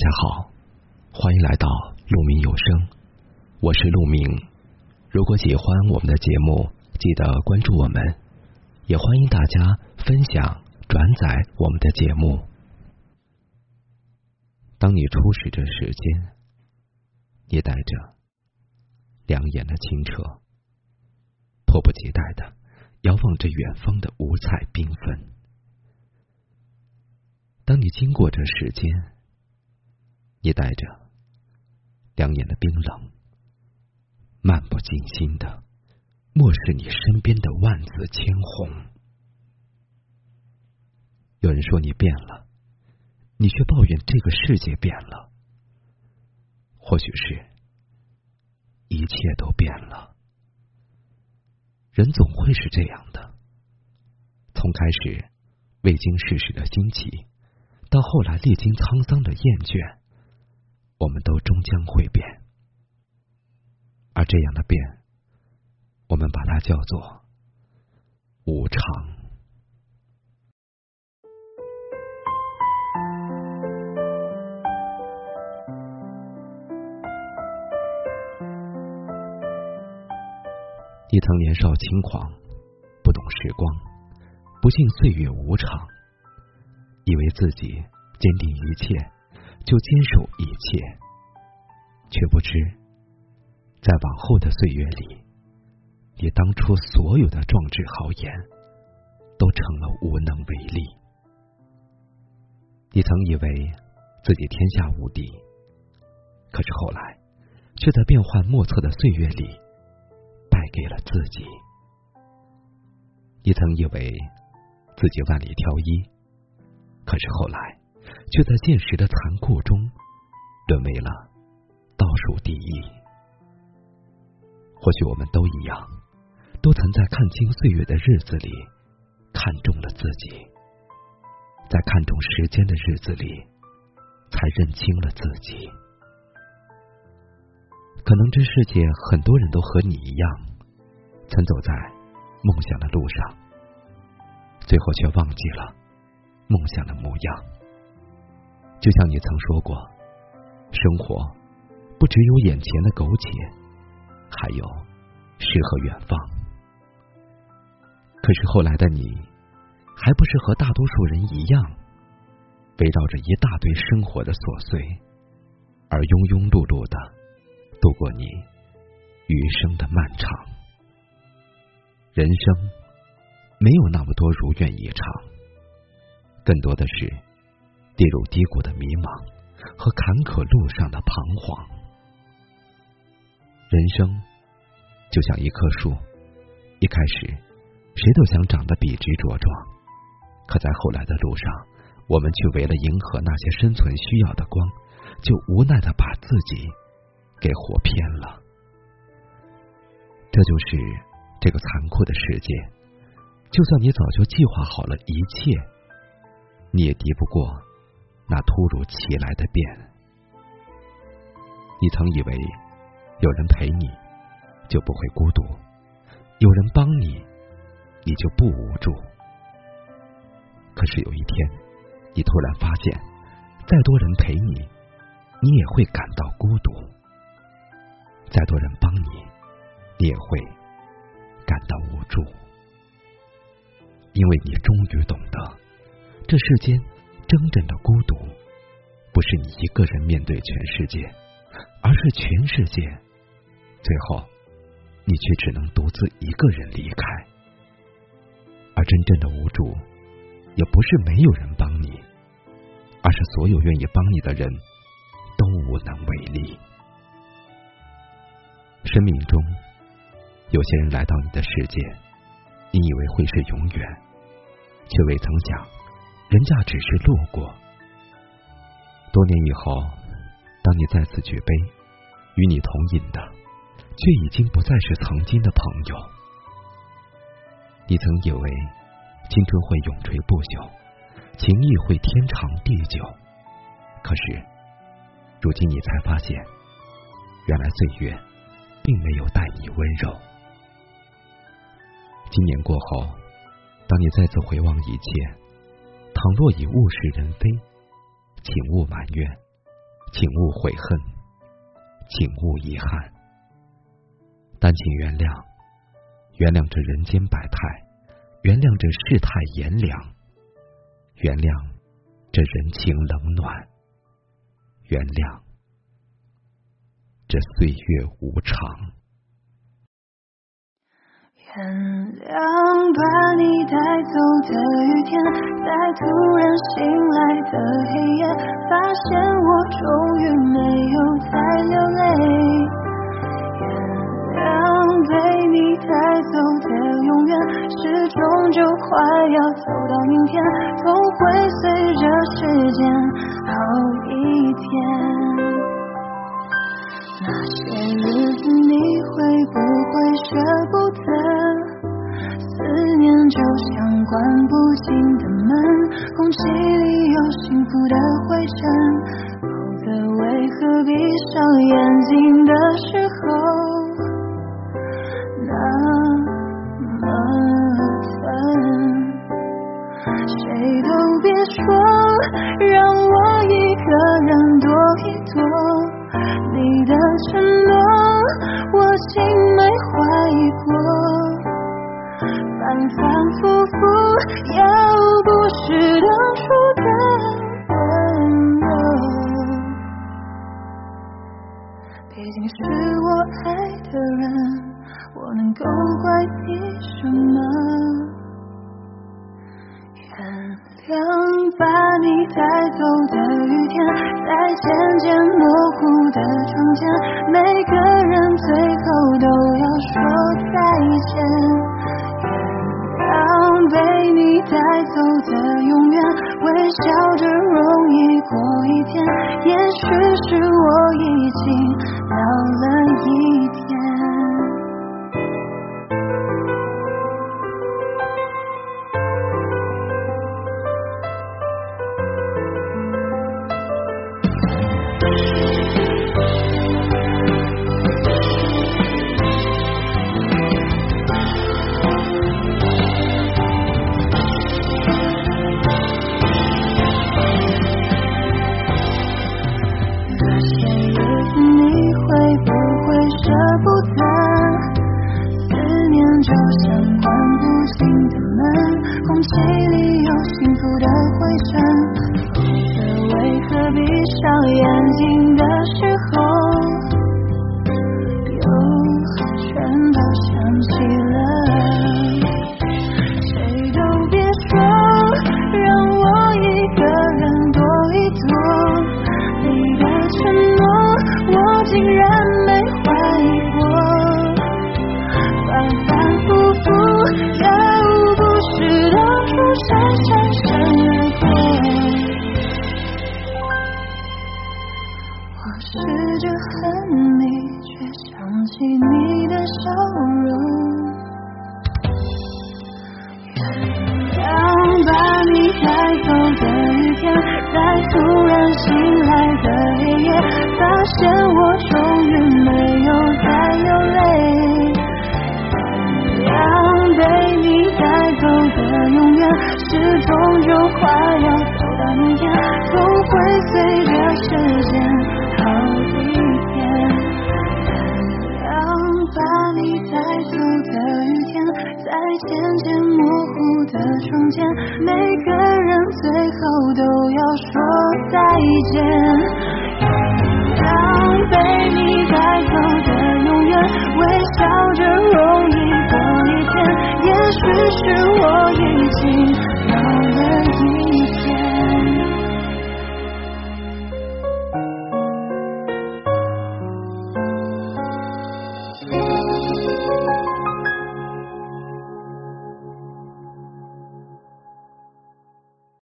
大家好，欢迎来到鹿鸣有声，我是鹿鸣。如果喜欢我们的节目，记得关注我们，也欢迎大家分享转载我们的节目。当你初识这世间，你带着两眼的清澈，迫不及待的遥望着远方的五彩缤纷。当你经过这世间，你带着两眼的冰冷，漫不经心的漠视你身边的万紫千红。有人说你变了，你却抱怨这个世界变了。或许是，一切都变了。人总会是这样的，从开始未经世事的新奇。到后来，历经沧桑的厌倦，我们都终将会变。而这样的变，我们把它叫做无常。你曾年少轻狂，不懂时光，不信岁月无常。以为自己坚定一切，就坚守一切，却不知，在往后的岁月里，你当初所有的壮志豪言，都成了无能为力。你曾以为自己天下无敌，可是后来，却在变幻莫测的岁月里，败给了自己。你曾以为自己万里挑一。可是后来，却在现实的残酷中，沦为了倒数第一。或许我们都一样，都曾在看清岁月的日子里，看中了自己；在看重时间的日子里，才认清了自己。可能这世界很多人都和你一样，曾走在梦想的路上，最后却忘记了。梦想的模样，就像你曾说过，生活不只有眼前的苟且，还有诗和远方。可是后来的你，还不是和大多数人一样，围绕着一大堆生活的琐碎，而庸庸碌碌的度过你余生的漫长。人生没有那么多如愿以偿。更多的是跌入低谷的迷茫和坎坷路上的彷徨。人生就像一棵树，一开始谁都想长得笔直茁壮，可在后来的路上，我们却为了迎合那些生存需要的光，就无奈的把自己给活偏了。这就是这个残酷的世界。就算你早就计划好了一切。你也敌不过那突如其来的变。你曾以为有人陪你就不会孤独，有人帮你你就不无助。可是有一天，你突然发现，再多人陪你，你也会感到孤独；再多人帮你，你也会感到无助，因为你终于懂得。这世间真正的孤独，不是你一个人面对全世界，而是全世界，最后你却只能独自一个人离开。而真正的无助，也不是没有人帮你，而是所有愿意帮你的人都无能为力。生命中有些人来到你的世界，你以为会是永远，却未曾想。人家只是路过。多年以后，当你再次举杯，与你同饮的，却已经不再是曾经的朋友。你曾以为青春会永垂不朽，情谊会天长地久，可是，如今你才发现，原来岁月并没有待你温柔。今年过后，当你再次回望一切。倘若已物是人非，请勿埋怨，请勿悔恨，请勿遗憾。但请原谅，原谅这人间百态，原谅这世态炎凉，原谅这人情冷暖，原谅这岁月无常。原谅把你带走的雨天，在突然醒来的黑夜，发现我终于没有再流泪。原谅被你带走的永远，时终就快要走到明天，总会随着时间好一点。那些日子你会不会舍不得？思念就像关不紧的门，空气里有幸福的灰尘，竟是我爱的人，我能够怪你什么？原谅把你带走的雨天，在渐渐模糊的窗前，的灰尘否则为何闭上眼睛的时候试着恨你，却想起你的笑容。想把你带走的一天，在突然醒来的黑夜，发现我终于没有。渐渐模糊的窗前每个人最后都要说再见。当背